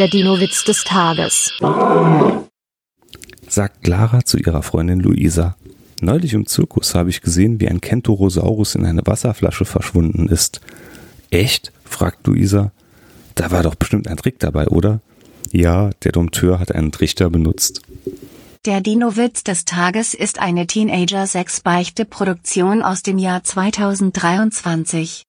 Der Dino-Witz des Tages. Sagt Clara zu ihrer Freundin Luisa. Neulich im Zirkus habe ich gesehen, wie ein Kentorosaurus in eine Wasserflasche verschwunden ist. Echt? fragt Luisa. Da war doch bestimmt ein Trick dabei, oder? Ja, der Dompteur hat einen Trichter benutzt. Der Dino-Witz des Tages ist eine Teenager-6-Beichte-Produktion aus dem Jahr 2023.